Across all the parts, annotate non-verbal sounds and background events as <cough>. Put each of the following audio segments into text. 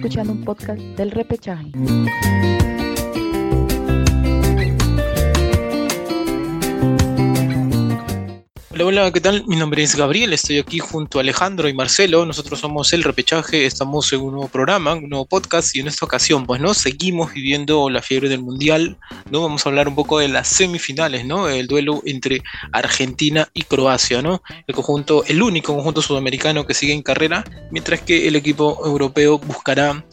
escuchando un podcast del repechaje. Hola, ¿qué tal? Mi nombre es Gabriel, estoy aquí junto a Alejandro y Marcelo, nosotros somos El Repechaje, estamos en un nuevo programa, un nuevo podcast y en esta ocasión, pues, ¿no? Seguimos viviendo la fiebre del Mundial, ¿no? Vamos a hablar un poco de las semifinales, ¿no? El duelo entre Argentina y Croacia, ¿no? El conjunto, el único conjunto sudamericano que sigue en carrera, mientras que el equipo europeo buscará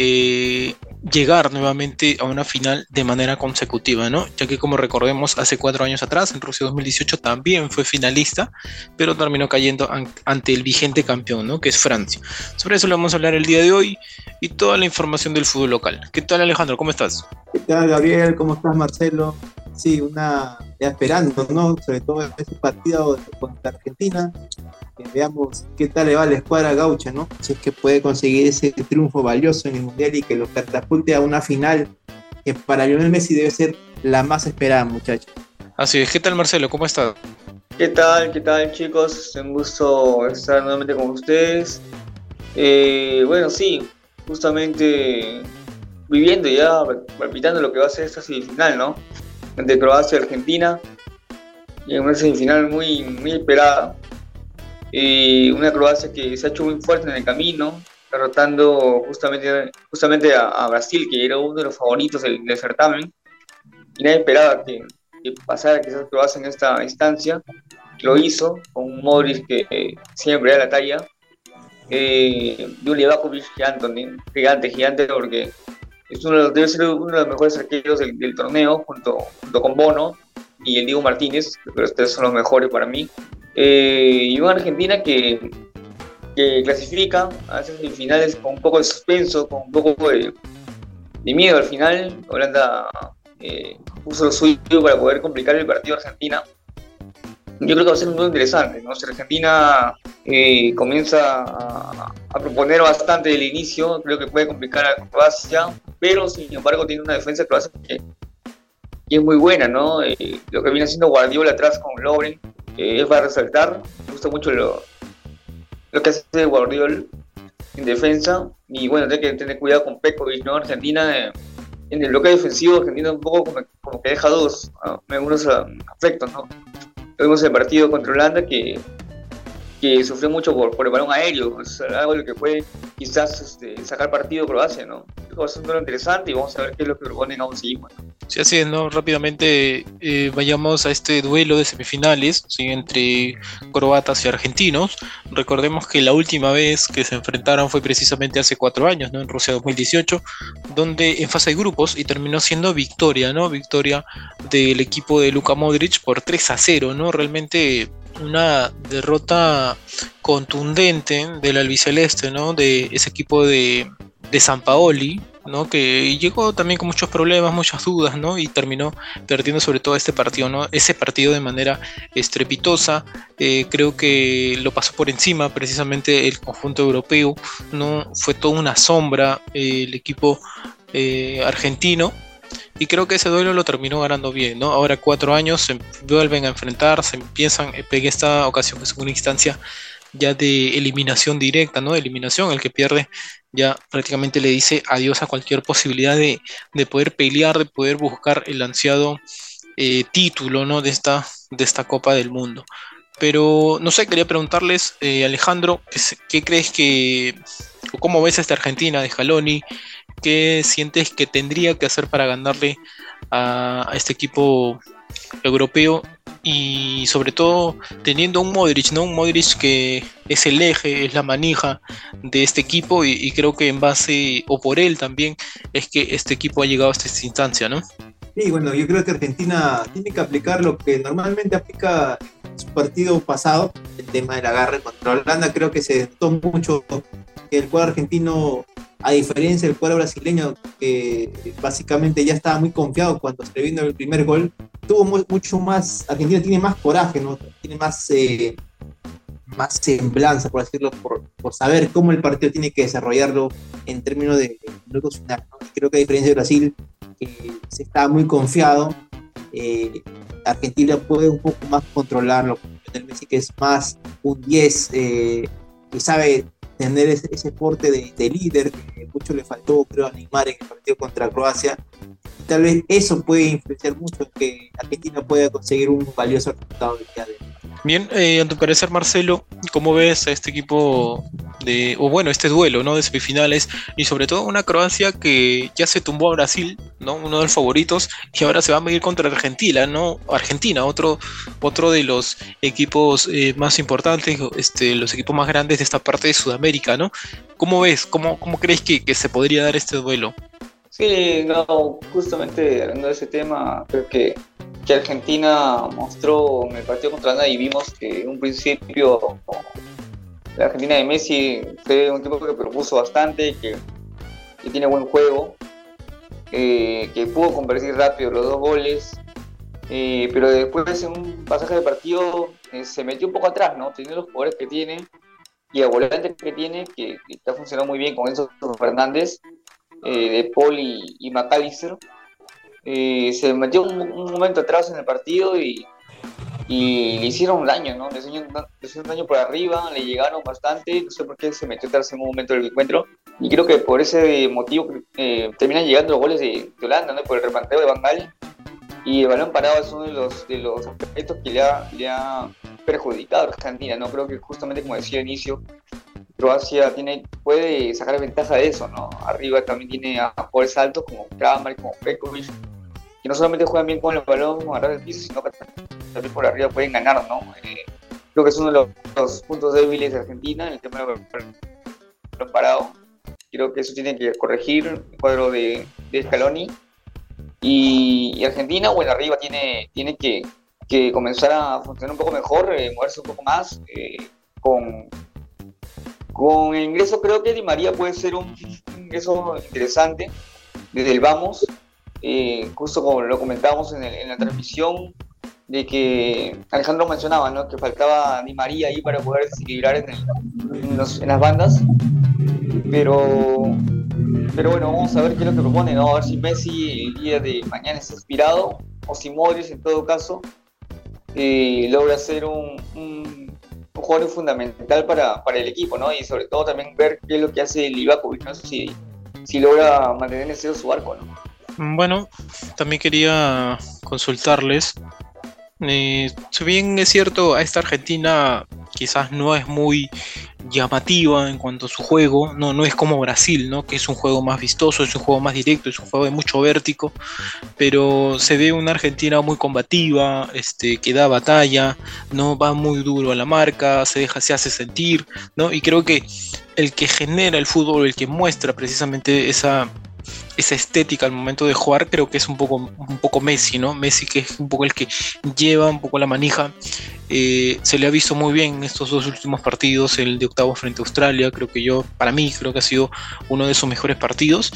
eh, llegar nuevamente a una final de manera consecutiva, ¿no? Ya que como recordemos, hace cuatro años atrás, en Rusia 2018, también fue finalista, pero terminó cayendo ante el vigente campeón, ¿no? Que es Francia. Sobre eso le vamos a hablar el día de hoy y toda la información del fútbol local. ¿Qué tal Alejandro? ¿Cómo estás? ¿Qué tal Gabriel? ¿Cómo estás Marcelo? Sí, una esperando, ¿no? Sobre todo en este partido contra Argentina, veamos qué tal le va a la escuadra gaucha, ¿no? Si es que puede conseguir ese triunfo valioso en el Mundial y que lo catapulte a una final que para Lionel Messi debe ser la más esperada, muchachos. Así es, ¿qué tal Marcelo? ¿Cómo estás? ¿Qué tal? ¿Qué tal chicos? Un gusto estar nuevamente con ustedes. Eh, bueno, sí, justamente viviendo ya, palpitando lo que va a ser esta semifinal, ¿no? Entre Croacia y Argentina. Y en una semifinal muy, muy esperada y una Croacia que se ha hecho muy fuerte en el camino, derrotando justamente, justamente a, Brasil, que era uno de los favoritos del, certamen, y nadie esperaba que, pasara quizás Croacia en esta instancia, lo hizo con un Modric que siempre da la talla, eh, Julia gigante, gigante, gigante, porque es uno, debe ser uno de los mejores arqueros del, torneo, junto, junto con Bono y el Diego Martínez, pero ustedes son los mejores para mí. Eh, y una Argentina que, que clasifica a esas semifinales con un poco de suspenso, con un poco de, miedo al final. Holanda eh, puso lo suyo para poder complicar el partido a Argentina. Yo creo que va a ser muy interesante. ¿no? Si Argentina eh, comienza a, proponer bastante del inicio, creo que puede complicar a Croacia, pero sin embargo tiene una defensa Croacia que, que es muy buena, ¿no? lo que viene haciendo Guardiola atrás con Lovren es para resaltar. Me gusta mucho lo, lo que hace Guardiola en defensa. Y bueno, hay que tener cuidado con Pekovic, ¿no? Argentina, eh, en el bloque defensivo, Argentina un poco como, que deja dos, en algunos ah, aspectos, ¿no? Vemos el partido contra Holanda que, que sufrió mucho por, por el balón aéreo, es algo lo que puede quizás este, sacar partido Croacia, ¿no? Es un interesante y vamos a ver qué es lo que proponen aún seguimos. ¿no? Sí, así es, ¿no? Rápidamente eh, vayamos a este duelo de semifinales ¿sí? entre croatas y argentinos. Recordemos que la última vez que se enfrentaron fue precisamente hace cuatro años, ¿no? En Rusia 2018, donde en fase de grupos y terminó siendo victoria, ¿no? Victoria del equipo de Luka Modric por 3 a 0, ¿no? Realmente una derrota contundente del albiceleste, ¿no? De ese equipo de, de San Paoli, ¿no? que llegó también con muchos problemas, muchas dudas, ¿no? y terminó perdiendo sobre todo este partido, ¿no? ese partido de manera estrepitosa, eh, creo que lo pasó por encima precisamente el conjunto europeo, ¿no? fue toda una sombra eh, el equipo eh, argentino, y creo que ese duelo lo terminó ganando bien, ¿no? Ahora cuatro años se vuelven a enfrentar, se empiezan, en esta ocasión es una instancia ya de eliminación directa, ¿no? De eliminación, el que pierde ya prácticamente le dice adiós a cualquier posibilidad de, poder pelear, de poder buscar el ansiado eh, título, ¿no? De esta, de esta Copa del Mundo. Pero no sé, quería preguntarles, eh, Alejandro, ¿qué, crees que, o cómo ves esta Argentina de Jaloni? ¿Qué sientes que tendría que hacer para ganarle a este equipo europeo y sobre todo teniendo un Modric, ¿no? Un Modric que es el eje, es la manija de este equipo y, creo que en base o por él también es que este equipo ha llegado hasta esta instancia, ¿no? Sí, bueno, yo creo que Argentina tiene que aplicar lo que normalmente aplica su partido pasado, el tema del agarre contra Holanda, creo que se notó mucho que el cuadro argentino a diferencia del cuadro brasileño, que básicamente ya estaba muy confiado cuando se vino el primer gol, tuvo mucho más, Argentina tiene más coraje, ¿no? tiene más, eh, más semblanza, por decirlo, por, por, saber cómo el partido tiene que desarrollarlo en términos de minutos finales. Creo que a diferencia de Brasil, se estaba muy confiado, eh, Argentina puede un poco más controlarlo. Messi que es más un 10 eh, que sabe tener ese, ese porte de, de, líder que mucho le faltó, creo, a en el partido contra Croacia. tal vez eso puede influenciar mucho en que Argentina pueda conseguir un valioso resultado. Bien, eh, a tu parecer, Marcelo, ¿cómo ves a este equipo o bueno, este duelo, ¿no? De semifinales y sobre todo una Croacia que ya se tumbó a Brasil, ¿no? Uno de los favoritos y ahora se va a medir contra Argentina, ¿no? Argentina, otro, otro de los equipos eh, más importantes, este, los equipos más grandes de esta parte de Sudamérica, ¿no? ¿Cómo ves? ¿Cómo, cómo crees que, que se podría dar este duelo? Sí, no, justamente hablando de ese tema, creo que que Argentina mostró en el partido contra Ghana y vimos que en un principio la Argentina de Messi fue un equipo que propuso bastante, que, tiene buen juego, eh, que pudo convertir rápido los dos goles, eh, pero después en un pasaje de partido eh, se metió un poco atrás, ¿no? Tiene los jugadores que tiene y el volante que tiene, que, que está funcionando muy bien con Enzo Fernández, de Paul y, y McAllister se metió un, momento atrás en el partido y, y le hicieron daño, ¿no? Le hicieron, daño por arriba, le llegaron bastante, no sé por qué se metió atrás en un momento del encuentro. Y creo que por ese motivo eh, terminan llegando los goles de, Holanda, ¿no? Por el remanteo de Bangal. Y el balón parado es uno de los, de los aspectos que le ha, le ha perjudicado a Argentina, ¿no? Creo que justamente como decía al inicio, Croacia tiene, puede sacar ventaja de eso, ¿no? Arriba también tiene a jugadores altos como Kramer, como Pekovic, no solamente juegan bien con el balón agarrar el piso, sino que también por arriba pueden ganar, ¿no? Eh, creo que es uno de los, puntos débiles de Argentina en el tema del balón parado. Creo que eso tiene que corregir el cuadro de, de Scaloni. Y, Argentina, bueno, arriba tiene, tiene que, que, comenzar a funcionar un poco mejor, eh, moverse un poco más. Eh, con, con el ingreso, creo que Di María puede ser un ingreso interesante desde el vamos eh, justo como lo comentábamos en, la transmisión, de que Alejandro mencionaba, ¿no? Que faltaba Di María ahí para poder desequilibrar en, las bandas. Pero, pero bueno, vamos a ver qué es lo que propone, ¿no? A ver si Messi el día de mañana está inspirado, o si Modric en todo caso eh, logra ser un, un, jugador fundamental para, para, el equipo, ¿no? Y sobre todo también ver qué es lo que hace Livakovic, no si, si logra mantener en su arco, ¿no? Bueno, también quería consultarles. Eh, si bien es cierto, a esta Argentina quizás no es muy llamativa en cuanto a su juego, no, no es como Brasil, ¿no? que es un juego más vistoso, es un juego más directo, es un juego de mucho vértigo, pero se ve una Argentina muy combativa, este, que da batalla, no va muy duro a la marca, se deja, se hace sentir, ¿no? y creo que el que genera el fútbol, el que muestra precisamente esa esa estética al momento de jugar, creo que es un poco, un poco Messi, ¿no? Messi que es un poco el que lleva un poco la manija. Eh, se le ha visto muy bien en estos dos últimos partidos, el de octavo frente a Australia, creo que yo, para mí, creo que ha sido uno de sus mejores partidos.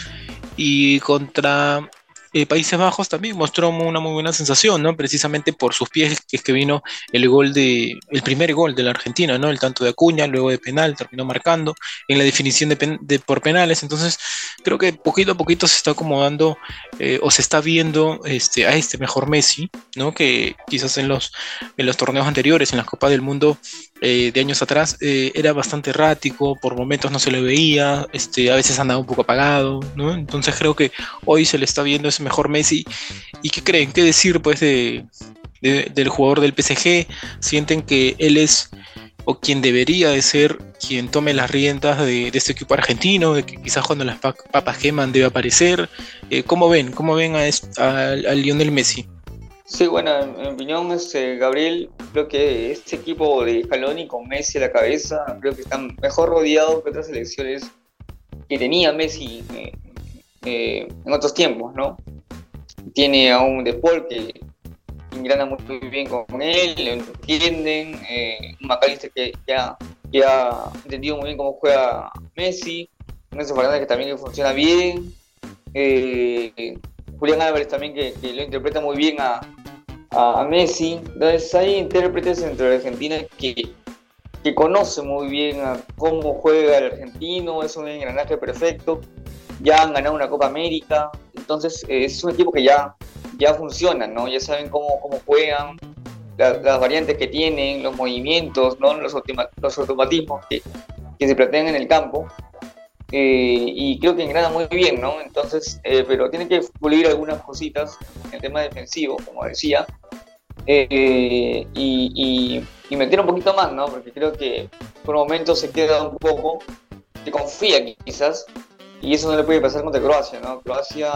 Y contra eh, Países Bajos también mostró una muy buena sensación, ¿no? Precisamente por sus pies que es que vino el gol de, el primer gol de la Argentina, ¿no? El tanto de Acuña, luego de penal, terminó marcando en la definición de, por penales. Entonces, creo que poquito a poquito se está acomodando eh, o se está viendo este, a este mejor Messi, ¿no? Que quizás en los, en los torneos anteriores, en la Copa del Mundo eh, de años atrás, era bastante errático, por momentos no se le veía, este, a veces andaba un poco apagado, ¿no? Entonces creo que hoy se le está viendo ese mejor Messi. ¿Y qué creen? ¿Qué decir pues de, del jugador del PSG? ¿Sienten que él es o quien debería de ser quien tome las riendas de, este equipo argentino, de que quizás cuando las papas queman debe aparecer? Eh, ¿Cómo ven? ¿Cómo ven a, a, Lionel Messi? Sí, bueno, en mi opinión, este, Gabriel, creo que este equipo de Scaloni con Messi a la cabeza, creo que están mejor rodeados que otras selecciones que tenía Messi eh, eh, en otros tiempos, ¿no? Tiene a un De Paul que ingrana muy bien con él, lo entienden, eh, un McAllister que ya, ha entendido muy bien cómo juega Messi, un Enzo Fernández que también funciona bien, eh, Julián Álvarez también que, lo interpreta muy bien a, a, Messi. Entonces hay intérpretes dentro de Argentina que, que conocen muy bien a cómo juega el argentino, es un engranaje perfecto ya han ganado una Copa América, entonces eh, es un equipo que ya, ya funciona, ¿no? Ya saben cómo, cómo juegan, las variantes que tienen, los movimientos, ¿no? Los, los automatismos que, que se plantean en el campo. Eh, y creo que engrana muy bien, ¿no? Entonces, eh, pero tiene que pulir algunas cositas en el tema defensivo, como decía, eh, y, y, meter un poquito más, ¿no? Porque creo que por momentos se queda un poco, se confía quizás, y eso no le puede pasar contra Croacia, ¿no? Croacia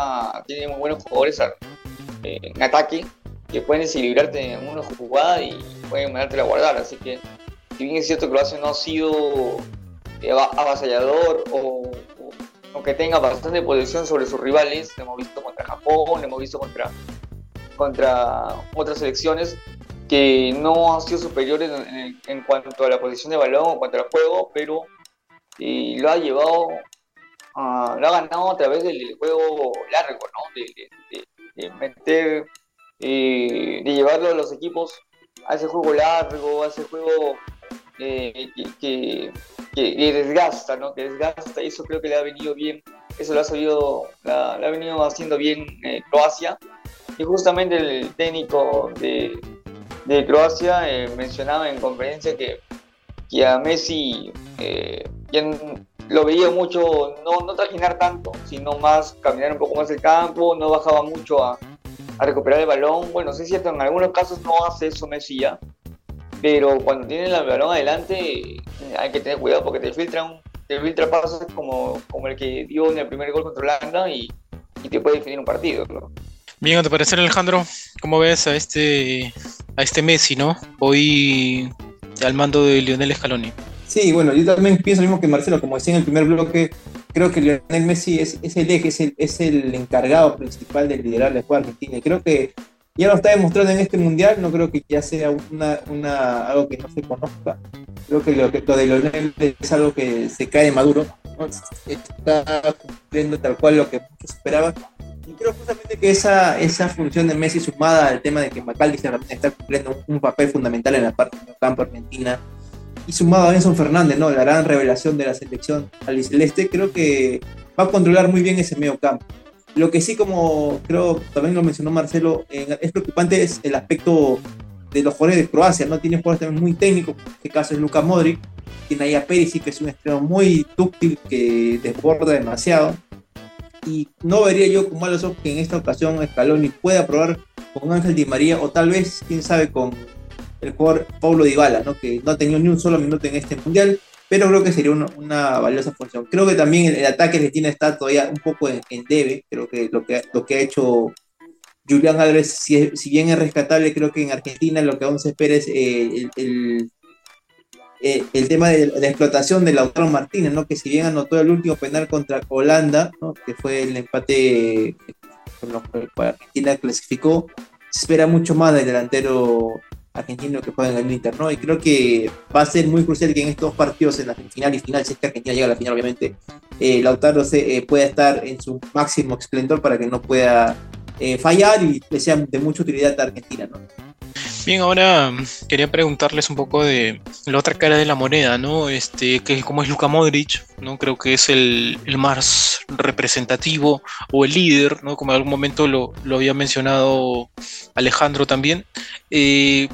tiene muy buenos jugadores en ataque que pueden desequilibrarte en una jugada y pueden mandarte a guardar, así que si bien es cierto Croacia no ha sido eh, avasallador o, o, que tenga bastante posición sobre sus rivales, lo hemos visto contra Japón, lo hemos visto contra, contra otras selecciones que no han sido superiores en, cuanto a la posición de balón en cuanto al juego, pero eh, lo ha llevado, lo ha ganado a través del juego largo, ¿no? de, meter, eh, de llevarlo a los equipos a ese juego largo, a ese juego eh, que, que, desgasta, ¿no? Que desgasta, y eso creo que le ha venido bien, eso lo ha sabido, la, ha venido haciendo bien eh, Croacia. Y justamente el técnico de, de Croacia eh, mencionaba en conferencia que, que a Messi quien lo veía mucho, no, no trajinar tanto, sino más caminar un poco más el campo, no bajaba mucho a, recuperar el balón. Bueno, sí es cierto, en algunos casos no hace eso Messi ya, pero cuando tiene el balón adelante hay que tener cuidado porque te filtran te filtra pasos como, como el que dio en el primer gol contra Holanda y, y te puede definir un partido. Bien, ¿a te parece Alejandro? ¿Cómo ves a este a este Messi, no? Hoy al mando de Lionel Scaloni. Sí, bueno, yo también pienso lo mismo que Marcelo, como decía en el primer bloque, creo que Lionel Messi es, es el eje, es el, es el encargado principal de liderar la escuadra argentina. Y creo que ya lo está demostrando en este mundial, no creo que ya sea una, una, algo que no se conozca. Creo que lo, que lo de Lionel es algo que se cae maduro, está cumpliendo tal cual lo que muchos esperaban. Y creo justamente que esa, esa función de Messi sumada al tema de que Macaldi está cumpliendo un, papel fundamental en la parte del campo argentina y sumado a Benson Fernández, ¿no? la gran revelación de la selección albiceleste, creo que va a controlar muy bien ese medio campo. Lo que sí, como creo también lo mencionó Marcelo, es preocupante es el aspecto de los jugadores de Croacia, ¿no? Tiene jugadores también muy técnicos, en este caso es Luka Modric, tiene ahí a Perisic, que es un extremo muy dúctil, que desborda demasiado. Y no vería yo con malos ojos que en esta ocasión Scaloni pueda probar con Ángel Di María, o tal vez, quién sabe, con el jugador Paulo Dybala, ¿no? que no ha tenido ni un solo minuto en este mundial, pero creo que sería una, valiosa función. Creo que también el, ataque de Argentina está todavía un poco en, debe, creo que lo que, lo que ha hecho Julián Álvarez, si, bien es rescatable, creo que en Argentina lo que aún se espera es eh, el, eh, el, tema de la explotación de Lautaro Martínez, ¿no? que si bien anotó el último penal contra Holanda, ¿no? que fue el empate con lo que Argentina clasificó, se espera mucho más del delantero argentino que juega en el Inter, ¿no? Y creo que va a ser muy crucial que en estos partidos, en la final y final, si es que Argentina llega a la final, obviamente, eh, Lautaro se, eh, pueda estar en su máximo esplendor para que no pueda eh, fallar y que sea de mucha utilidad a Argentina, ¿no? Bien, ahora mm, quería preguntarles un poco de la otra cara de la moneda, ¿no? Este, que como es Luka Modric, ¿no? Creo que es el, el, más representativo o el líder, ¿no? Como en algún momento lo, lo había mencionado Alejandro también. Eh,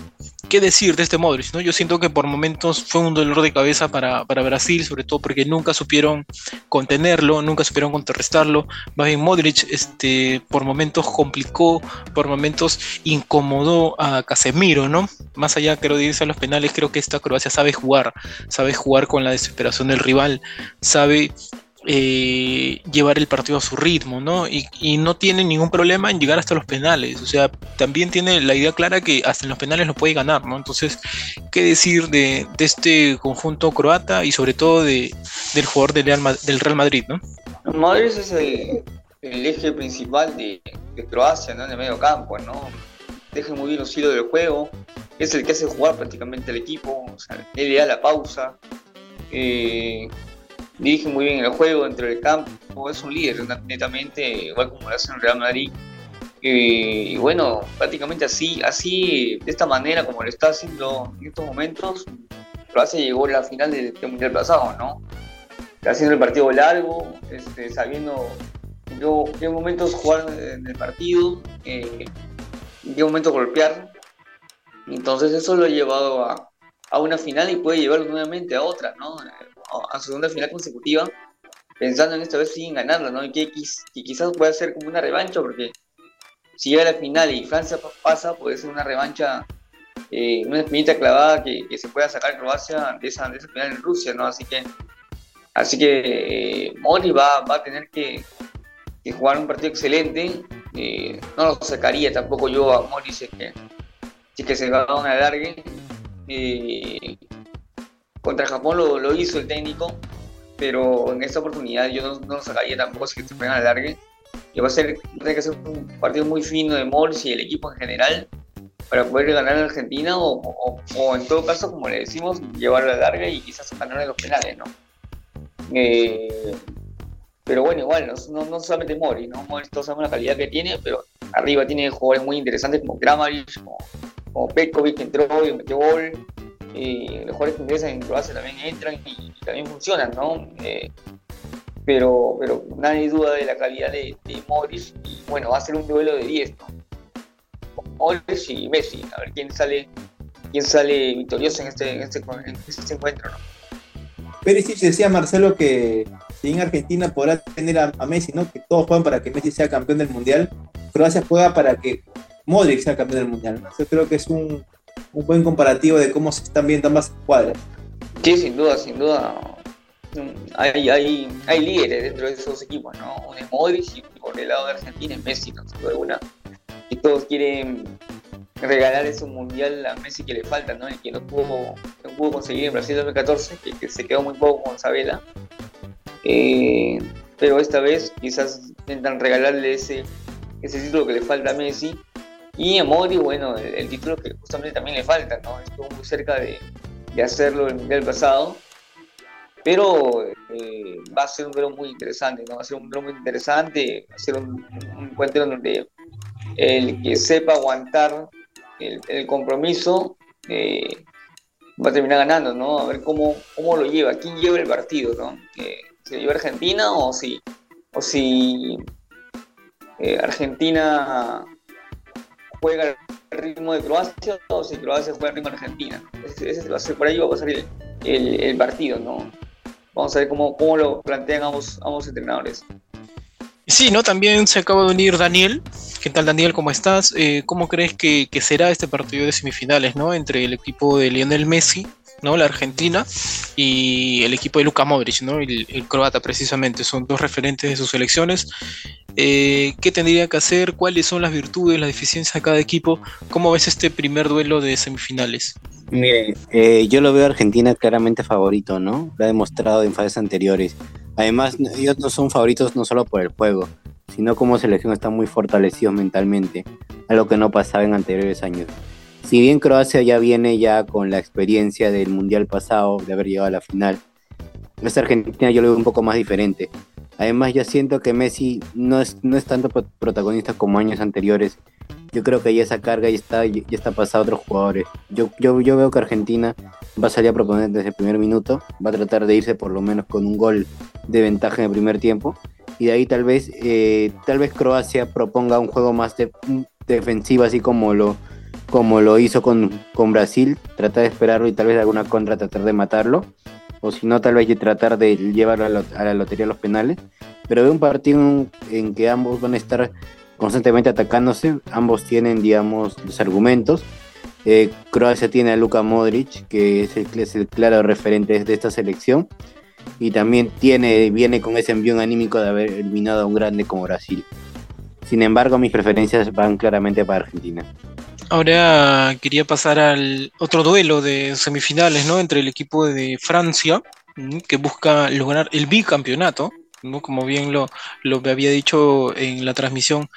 qué decir de este Modric, ¿no? Yo siento que por momentos fue un dolor de cabeza para, Brasil, sobre todo porque nunca supieron contenerlo, nunca supieron contrarrestarlo. Más bien Modric este, por momentos complicó, por momentos incomodó a Casemiro, ¿no? Más allá, creo, de irse a los penales, creo que esta Croacia sabe jugar, sabe jugar con la desesperación del rival, sabe eh, llevar el partido a su ritmo, ¿no? Y, no tiene ningún problema en llegar hasta los penales. O sea, también tiene la idea clara que hasta en los penales lo puede ganar, ¿no? Entonces, ¿qué decir de, este conjunto croata y sobre todo de, del jugador del Real, Real Madrid, ¿no? Madrid es el, eje principal de, Croacia, ¿no? En el medio campo, ¿no? Deja muy bien los hilos del juego, es el que hace jugar prácticamente al equipo, él le da la pausa. Eh, dirige muy bien el juego dentro del campo, es un líder netamente, igual como lo hace en Real Madrid. y bueno, prácticamente así, así, de esta manera como lo está haciendo en estos momentos, Croacia llegó la final del, Mundial pasado, ¿no? Haciendo el partido largo, este, sabiendo en qué momentos jugar en el partido, eh, en qué momentos golpear. Entonces eso lo ha llevado a, a una final y puede llevarlo nuevamente a otra, ¿no? A su segunda final consecutiva, pensando en esta vez sin ganarla, ¿no? Y que, quizás pueda ser como una revancha, porque si llega la final y Francia pasa, puede ser una revancha, eh, una espinita clavada que, se pueda sacar Croacia de esa, de esa final en Rusia, ¿no? Así que, así que eh, Mori va, va a tener que, jugar un partido excelente. Eh, no lo sacaría tampoco yo a Mori si es que, si que se va a una alargue. Contra Japón lo, lo hizo el técnico, pero en esta oportunidad yo no, no sacaría tampoco si se puedan alargue. Y va a ser, un partido muy fino de Mols y el equipo en general para poder ganar a Argentina o, o, en todo caso, como le decimos, llevarlo a la larga y quizás ganar en los penales, ¿no? Eh, pero bueno, igual, no, no, solamente Mori, ¿no? Mori todos sabemos la calidad que tiene, pero arriba tiene jugadores muy interesantes como Kramaric, como, como que entró y metió gol los jugadores que ingresan en Croacia también entran y, también funcionan, ¿no? Eh, pero, pero nadie duda de la calidad de, de Morris y bueno, va a ser un duelo de 10, ¿no? Morris y Messi, a ver quién sale quién sale victorioso en este, en este, en este encuentro, ¿no? Perisic decía Marcelo que si en Argentina podrá tener a, Messi, ¿no? Que todos juegan para que Messi sea campeón del mundial, Croacia juega para que Modric sea campeón del mundial. Yo creo que es un, un buen comparativo de cómo se están viendo ambas cuadras. Sí, sin duda, sin duda. Hay, hay, hay líderes dentro de esos equipos, ¿no? Uno es Modric y por el lado de Argentina es Messi, ¿no? Sin duda Y todos quieren regalar ese mundial a Messi que le falta, ¿no? El que no pudo, no pudo conseguir en Brasil 2014, que, que se quedó muy poco con Sabela. Eh, pero esta vez quizás intentan regalarle ese, ese título que le falta a Messi y a Mori, bueno, el, título que justamente también le falta, ¿no? Estuvo muy cerca de, de hacerlo el mundial pasado. Pero eh, va a ser un duelo muy interesante, ¿no? Va a ser un duelo muy interesante, va a ser un, encuentro donde el que sepa aguantar el, compromiso eh, va a terminar ganando, ¿no? A ver cómo, cómo lo lleva, quién lleva el partido, ¿no? Eh, ¿Se lleva Argentina o si, o si Argentina juega el ritmo de Croacia o si Croacia juega el ritmo de Argentina. Ese, ser, por ahí va a pasar el, el, partido, ¿no? Vamos a ver cómo, cómo lo plantean ambos, ambos entrenadores. Sí, ¿no? También se acaba de unir Daniel. ¿Qué tal, Daniel? ¿Cómo estás? Eh, ¿Cómo crees que, que, será este partido de semifinales, ¿no? Entre el equipo de Lionel Messi, ¿no? La Argentina, y el equipo de Luka Modric, ¿no? El, croata, precisamente. Son dos referentes de sus selecciones. Eh, qué tendría que hacer, cuáles son las virtudes, las deficiencias de cada equipo. ¿Cómo ves este primer duelo de semifinales? Mire, eh, yo lo veo a Argentina claramente favorito, ¿no? Lo ha demostrado en fases anteriores. Además, ellos no son favoritos no solo por el juego, sino como selección están muy fortalecidos mentalmente, algo que no pasaba en anteriores años. Si bien Croacia ya viene ya con la experiencia del Mundial pasado, de haber llegado a la final, esta Argentina yo lo veo un poco más diferente Además, yo siento que Messi no es, no es tanto protagonista como años anteriores. Yo creo que ya esa carga ya está, ya está pasada a otros jugadores. Yo, yo, yo veo que Argentina va a salir a proponer desde el primer minuto, va a tratar de irse por lo menos con un gol de ventaja en el primer tiempo. Y de ahí tal vez, eh, tal vez Croacia proponga un juego más defensivo, así como lo, como lo hizo con, con Brasil, tratar de esperarlo y tal vez alguna contra tratar de matarlo o si no, tal vez tratar de llevarlo a, la lotería a los penales. Pero veo un partido en que ambos van a estar constantemente atacándose, ambos tienen, digamos, los argumentos. Eh, Croacia tiene a Luka Modric, que es el, claro referente de esta selección, y también tiene, viene con ese envío anímico de haber eliminado a un grande como Brasil. Sin embargo, mis preferencias van claramente para Argentina. Ahora quería pasar al otro duelo de semifinales, ¿no? Entre el equipo de Francia, que busca lograr el bicampeonato, ¿no? Como bien lo, lo había dicho en la transmisión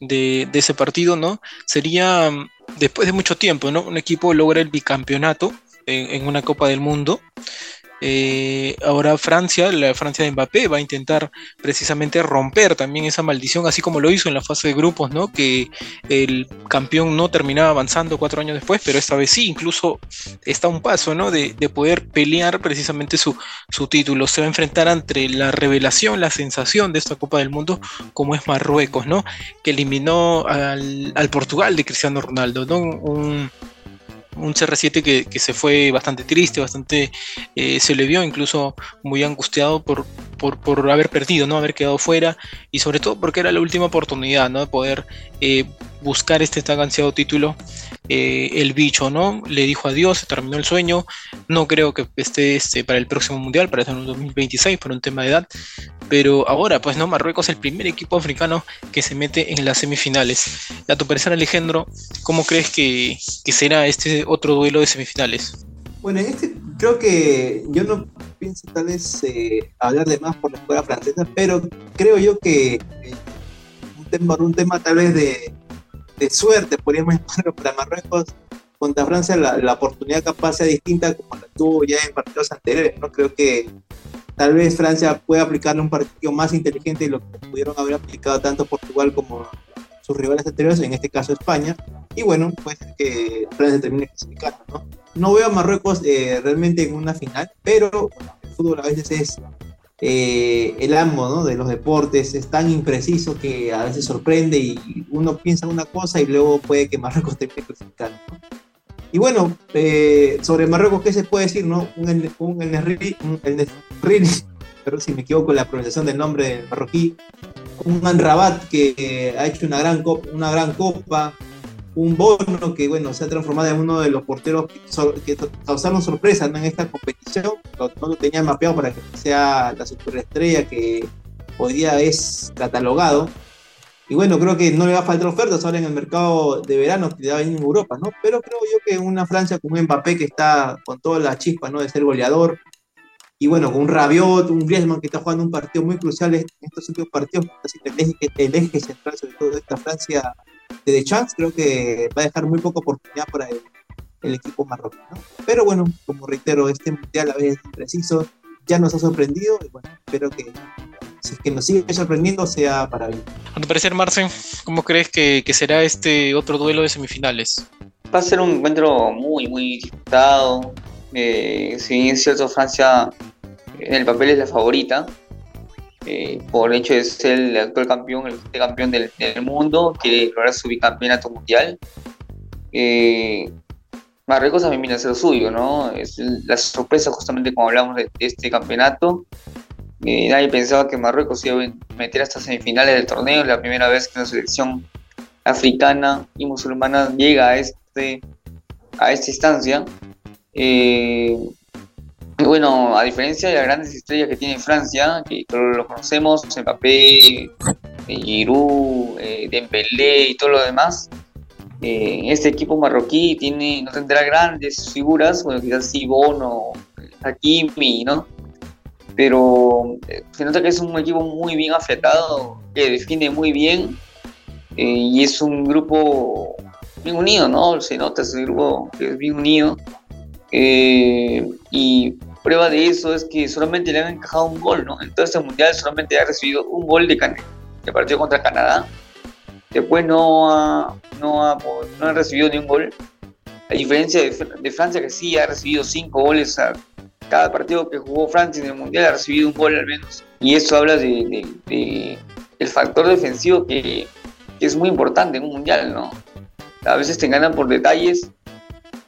de, ese partido, ¿no? Sería, después de mucho tiempo, ¿no? Un equipo logra el bicampeonato en, en una Copa del Mundo. Eh, ahora Francia, la Francia de Mbappé, va a intentar precisamente romper también esa maldición, así como lo hizo en la fase de grupos, ¿no? Que el campeón no terminaba avanzando cuatro años después, pero esta vez sí, incluso está un paso, ¿no? De, poder pelear precisamente su, su, título. Se va a enfrentar entre la revelación, la sensación de esta Copa del Mundo, como es Marruecos, ¿no? Que eliminó al, Portugal de Cristiano Ronaldo, ¿no? Un, un CR7 que, que, se fue bastante triste, bastante eh, se le vio incluso muy angustiado por, por, por, haber perdido, ¿no? haber quedado fuera y sobre todo porque era la última oportunidad ¿no? de poder eh, buscar este tan ansiado título. Eh, el bicho, ¿no? Le dijo adiós, se terminó el sueño. No creo que esté este, para el próximo mundial, para el 2026, por un tema de edad. Pero ahora, pues, ¿no? Marruecos es el primer equipo africano que se mete en las semifinales. A tu parecer, Alejandro, ¿cómo crees que, que será este otro duelo de semifinales? Bueno, en este creo que yo no pienso tal vez eh, hablar de más por la escuela francesa, pero creo yo que eh, un, tema, un tema tal vez de, de suerte, podríamos llamarlo, <laughs> para Marruecos contra Francia, la, la, oportunidad capaz sea distinta como la tuvo ya en partidos anteriores. ¿no? Creo que tal vez Francia pueda aplicarle un partido más inteligente de lo que pudieron haber aplicado tanto Portugal como sus rivales anteriores, en este caso España. Y bueno, pues que Francia termine clasificando. ¿no? no veo a Marruecos eh, realmente en una final, pero el fútbol a veces es eh, el amo ¿no? de los deportes es tan impreciso que a veces sorprende y uno piensa una cosa y luego puede que Marruecos termine clasificando. Y bueno, eh, sobre Marruecos, ¿qué se puede decir? No? Un, un, un <laughs> pero si me equivoco la pronunciación del nombre marroquí, un Anrabat que ha hecho una gran, copa, una gran copa, un bono que bueno se ha transformado en uno de los porteros que, causaron sorpresa en esta competición, no lo tenía mapeado para que sea la superestrella que hoy día es catalogado. Y bueno, creo que no le va a faltar ofertas ahora en el mercado de verano que va a venir en Europa, ¿no? Pero creo yo que una Francia con un Mbappé que está con todas las chispas, ¿no? De ser goleador. Y bueno, con un Rabiot, un Griezmann que está jugando un partido muy crucial en estos últimos partidos, el eje, el eje central sobre todo de esta Francia de Chance, creo que va a dejar muy poca oportunidad para el, el equipo marroquí. ¿no? Pero bueno, como reitero, este mundial a veces preciso ya nos ha sorprendido y bueno, espero que si es que nos sigue sorprendiendo sea para bien. A tu parecer, Marce, ¿cómo crees que, que, será este otro duelo de semifinales? Va a ser un encuentro muy, muy disputado. Eh, si bien es cierto, Francia en el papel es la favorita, eh, por hecho de ser el actual campeón, el campeón del, del mundo, quiere lograr su bicampeonato mundial. Eh, Marruecos también viene a ser suyo, ¿no? Es la sorpresa justamente cuando hablamos de, este campeonato. Eh, nadie pensaba que Marruecos iba a meter hasta semifinales del torneo, la primera vez que una selección africana y musulmana llega a, este, a esta instancia. Eh, bueno, a diferencia de las grandes estrellas que tiene Francia, que lo conocemos, Mbappé, eh, Giroud, eh, Dembélé y todo lo demás, eh, este equipo marroquí tiene, no tendrá grandes figuras, bueno, quizás sí Bono, Hakimi, ¿no? Pero eh, se nota que es un equipo muy bien afectado, que define muy bien y es un grupo bien unido, ¿no? Se nota ese grupo que es bien unido. Y Prueba de eso es que solamente le han encajado un gol, ¿no? En todo este mundial solamente ha recibido un gol de, Can de partido contra Canadá. Después no ha, no, ha, no ha recibido ni un gol. A diferencia de, de, Francia, que sí ha recibido cinco goles a cada partido que jugó Francia en el mundial, ha recibido un gol al menos. Y eso habla de, de, de el factor defensivo que, que es muy importante en un mundial, ¿no? A veces te ganan por detalles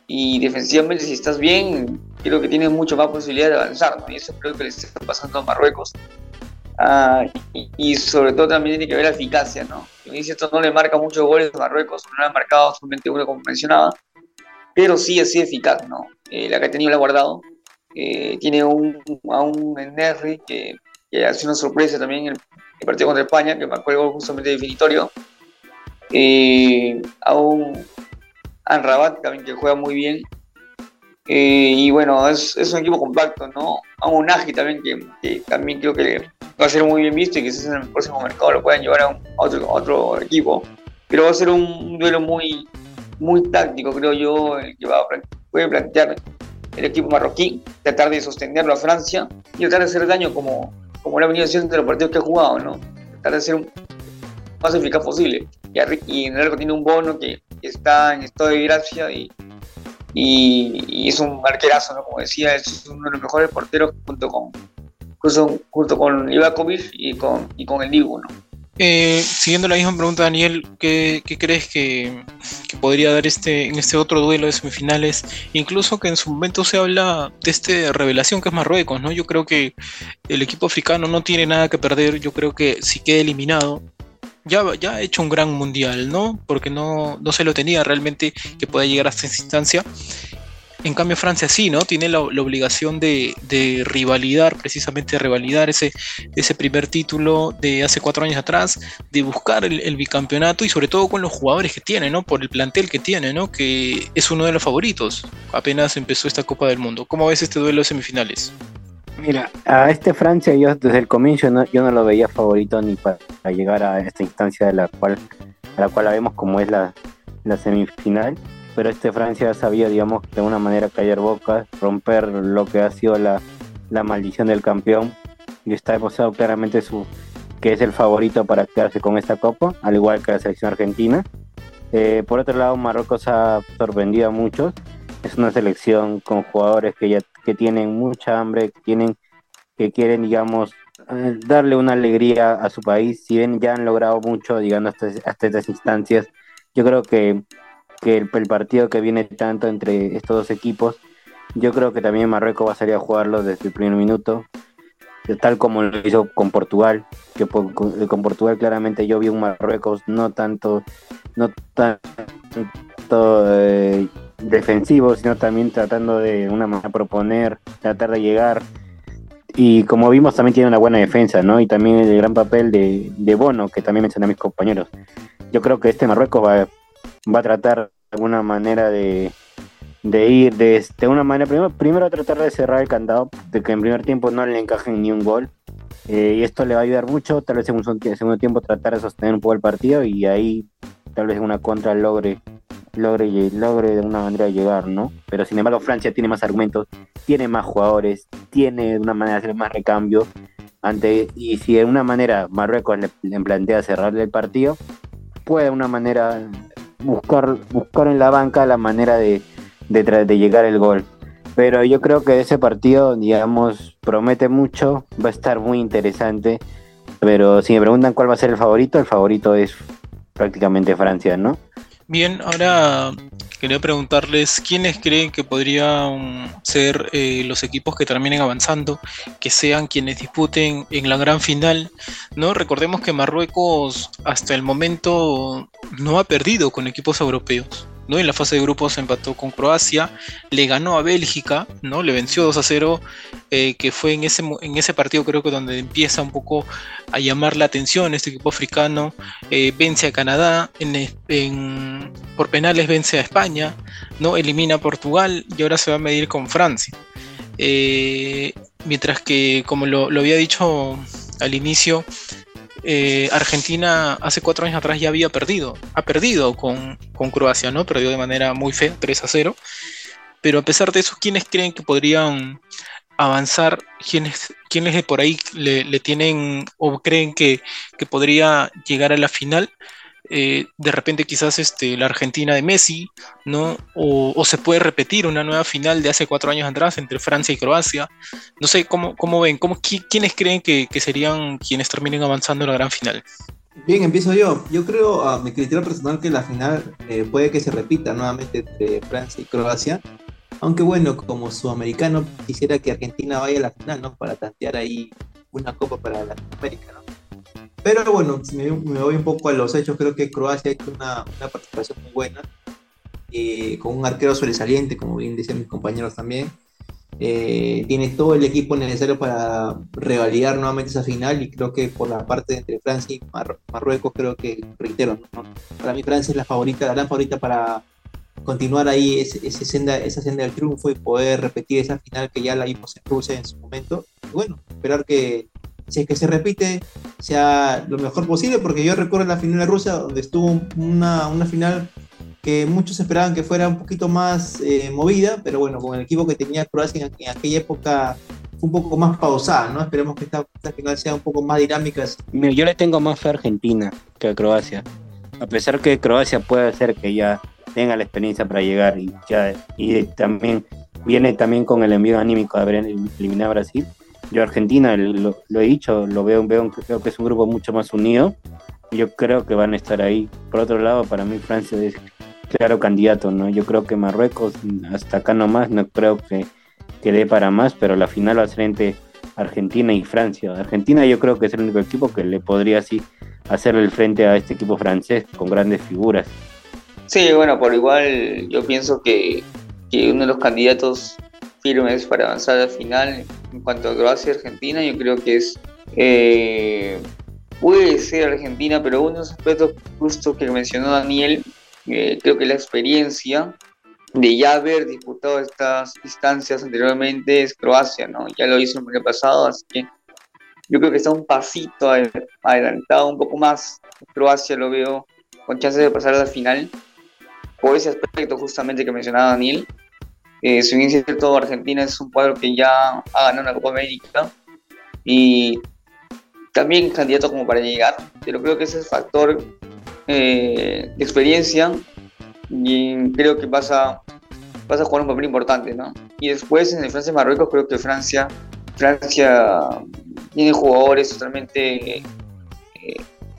y defensivamente si estás bien, creo que tienes mucho más posibilidad de avanzar, ¿no? Y eso creo que le está pasando a Marruecos. Ah, y, y, sobre todo también tiene que ver la eficacia, ¿no? esto no le marca muchos goles a Marruecos, no le ha marcado solamente uno como mencionaba, pero sí sido eficaz, ¿no? Eh, la que ha tenido la guardado. Eh, tiene un, a un Nerri que, que hace una sorpresa también en el, el, partido contra España, que marcó el gol justamente definitorio. Eh, a un Anrabat también que juega muy bien. Eh, y bueno, es, es, un equipo compacto, ¿no? A un Agi también que, que, también creo que va a ser muy bien visto y quizás en el próximo mercado lo puedan llevar a, un, a otro, a otro equipo. Pero va a ser un, un, duelo muy, muy táctico, creo yo, el que va a, puede plantear el equipo marroquí, tratar de sostenerlo a Francia y tratar de hacer daño como, como lo ha venido haciendo en los partidos que ha jugado, ¿no? Tratar de ser un más eficaz posible. Y, y en el arco tiene un bono que está en estado de gracia y, y, es un arquerazo, ¿no? Como decía, es uno de los mejores porteros junto con, junto, con Ivakovic y con, y con el Dibu. Eh, siguiendo la misma pregunta, Daniel, ¿qué, crees que, podría dar este en este otro duelo de semifinales? Incluso que en su momento se habla de este revelación que es Marruecos, ¿no? Yo creo que el equipo africano no tiene nada que perder. Yo creo que si queda eliminado, ya, ya ha hecho un gran mundial, ¿no? Porque no, no se lo tenía realmente que pueda llegar hasta esa instancia. En cambio, Francia sí, ¿no? Tiene la, obligación de, de, rivalidar, precisamente de rivalidar ese, ese primer título de hace cuatro años atrás, de buscar el, bicampeonato y sobre todo con los jugadores que tiene, ¿no? Por el plantel que tiene, ¿no? Que es uno de los favoritos. Apenas empezó esta Copa del Mundo. ¿Cómo ves este duelo de semifinales? Mira, a este Francia yo desde el comienzo no, yo no lo veía favorito ni para, llegar a esta instancia de la cual, a la cual la vemos como es la, la semifinal pero este Francia sabía, digamos, de una manera callar bocas, romper lo que ha sido la, maldición del campeón y está demostrado claramente su, que es el favorito para quedarse con esta copa, al igual que la selección argentina. Eh, por otro lado, Marruecos ha sorprendido a muchos. Es una selección con jugadores que ya que tienen mucha hambre, que, tienen, que quieren, digamos, eh, darle una alegría a su país. Si bien ya han logrado mucho, digamos, hasta, hasta estas instancias, yo creo que que el, partido que viene tanto entre estos dos equipos, yo creo que también Marruecos va a salir a jugarlo desde el primer minuto, tal como lo hizo con Portugal, que con, Portugal claramente yo vi un Marruecos no tanto, no tanto eh, defensivo, sino también tratando de una manera proponer, tratar de llegar. Y como vimos, también tiene una buena defensa, ¿no? Y también el gran papel de, de Bono, que también mencioné a mis compañeros. Yo creo que este Marruecos va, va a tratar de alguna manera de, de ir de, este, una manera, primero, primero tratar de cerrar el candado, de que en primer tiempo no le encajen ni un gol. Eh, y esto le va a ayudar mucho, tal vez en un segundo tiempo tratar de sostener un poco el partido y ahí tal vez una contra logre, logre, logre de una manera llegar, ¿no? Pero sin embargo Francia tiene más argumentos, tiene más jugadores, tiene de una manera de hacer más recambio. Ante, y si de una manera Marruecos le, le plantea cerrarle el partido, puede de una manera buscar, buscar en la banca la manera de, de, llegar el gol. Pero yo creo que ese partido, digamos, promete mucho, va a estar muy interesante. Pero si me preguntan cuál va a ser el favorito, el favorito es prácticamente Francia, ¿no? Bien, ahora quería preguntarles quiénes creen que podrían ser eh, los equipos que terminen avanzando, que sean quienes disputen en la gran final. No recordemos que Marruecos hasta el momento no ha perdido con equipos europeos. ¿No? En la fase de grupos empató con Croacia, le ganó a Bélgica, ¿no? Le venció 2 a 0, eh, que fue en ese, en ese partido creo que donde empieza un poco a llamar la atención este equipo africano, eh, vence a Canadá, en, por penales vence a España, ¿no? Elimina a Portugal y ahora se va a medir con Francia. Eh, mientras que, como lo, lo había dicho al inicio, eh, Argentina hace cuatro años atrás ya había perdido, ha perdido con, Croacia, ¿no? Perdió de manera muy fea, 3 a 0. Pero a pesar de eso, ¿quiénes creen que podrían avanzar? ¿Quiénes, quiénes de por ahí le, tienen o creen que, que podría llegar a la final? Eh, de repente quizás este, la Argentina de Messi, ¿no? O, se puede repetir una nueva final de hace cuatro años atrás entre Francia y Croacia. No sé, ¿cómo, cómo ven? ¿Cómo, ¿Quiénes creen que, serían quienes terminen avanzando en la gran final? Bien, empiezo yo. Yo creo, a mi criterio personal, que la final eh, puede que se repita nuevamente entre Francia y Croacia. Aunque bueno, como sudamericano, quisiera que Argentina vaya a la final, ¿no? Para tantear ahí una copa para Latinoamérica, ¿no? Pero bueno, si me, voy un poco a los hechos, creo que Croacia ha hecho una, una participación muy buena, eh, con un arquero sobresaliente, como bien decían mis compañeros también. Eh, tiene todo el equipo necesario para revalidar nuevamente esa final y creo que por la parte entre Francia y Marruecos creo que, reitero, para mí Francia es la favorita, la gran favorita para continuar ahí ese, senda, esa senda del triunfo y poder repetir esa final que ya la vimos en Rusia en su momento. Y bueno, esperar que si es que se repite, sea lo mejor posible, porque yo recuerdo la final de Rusia, donde estuvo una, una final que muchos esperaban que fuera un poquito más eh, movida, pero bueno, con el equipo que tenía Croacia en, aquella época fue un poco más pausada, ¿no? Esperemos que esta, final sea un poco más dinámica. Yo le tengo más fe a Argentina que a Croacia, a pesar que Croacia puede ser que ya tenga la experiencia para llegar y ya y también viene también con el envío anímico de haber eliminado a Brasil yo Argentina, lo, he dicho, lo veo, veo, creo que es un grupo mucho más unido yo creo que van a estar ahí. Por otro lado, para mí Francia es claro candidato, ¿no? Yo creo que Marruecos hasta acá nomás, no creo que, que dé para más, pero la final va a ser entre Argentina y Francia. Argentina yo creo que es el único equipo que le podría así hacer el frente a este equipo francés con grandes figuras. Sí, bueno, por igual yo pienso que, uno de los candidatos firmes para avanzar al final en cuanto a Croacia y Argentina, yo creo que es eh, puede ser Argentina, pero uno de los aspectos justo que mencionó Daniel, eh, creo que la experiencia de ya haber disputado estas instancias anteriormente es Croacia, ¿no? Ya lo hizo el año pasado, así que yo creo que está un pasito adelantado, un poco más. Croacia lo veo con chances de pasar a la final, por ese aspecto justamente que mencionaba Daniel. Eh, si bien es cierto, Argentina es un cuadro que ya ha ganado una Copa América y también candidato como para llegar, pero creo que ese factor eh, de experiencia y creo que pasa, a jugar un papel importante, ¿no? Y después en el Francia-Marruecos creo que Francia, Francia tiene jugadores totalmente eh,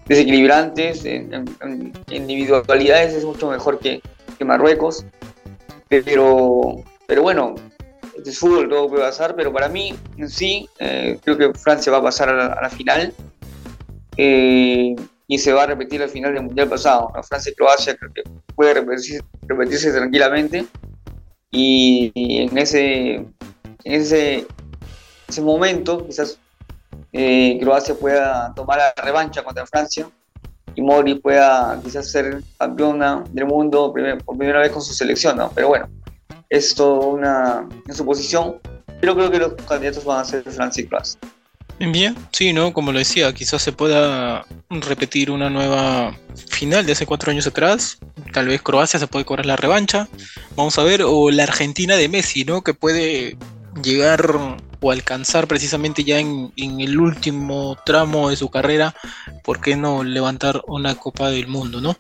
desequilibrantes, en, individualidades es mucho mejor que, Marruecos, pero, pero bueno, es fútbol, todo puede pasar, pero para mí en sí eh, creo que Francia va a pasar a la, final. Eh, y se va a repetir al final del Mundial pasado. Francia y Croacia creo que puede repetirse, tranquilamente y, en ese, en ese, ese momento quizás eh, Croacia pueda tomar la revancha contra Francia y Mori pueda quizás ser campeona del mundo por primera vez con su selección. Pero bueno, es toda una, suposición, pero creo que los candidatos van a ser y Croacia. Bien, sí, ¿no? Como lo decía, quizás se pueda repetir una nueva final de hace cuatro años atrás. Tal vez Croacia se puede cobrar la revancha. Vamos a ver, o la Argentina de Messi, ¿no? Que puede llegar o alcanzar precisamente ya en, el último tramo de su carrera, ¿por qué no levantar una Copa del Mundo, ¿no?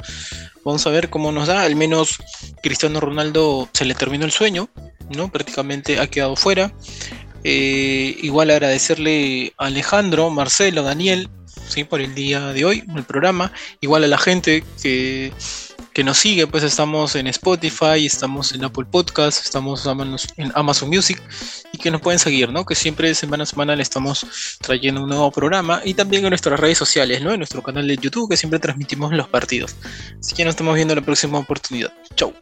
Vamos a ver cómo nos da, al menos Cristiano Ronaldo se le terminó el sueño, ¿no? Prácticamente ha quedado fuera. Eh, igual agradecerle a Alejandro, Marcelo, Daniel, ¿sí? por el día de hoy, el programa. Igual a la gente que, nos sigue, pues estamos en Spotify, estamos en Apple Podcast, estamos en Amazon Music y que nos pueden seguir, ¿no? Que siempre semana a semana le estamos trayendo un nuevo programa y también en nuestras redes sociales, ¿no? En nuestro canal de YouTube que siempre transmitimos los partidos. Así que nos estamos viendo en la próxima oportunidad. Chau.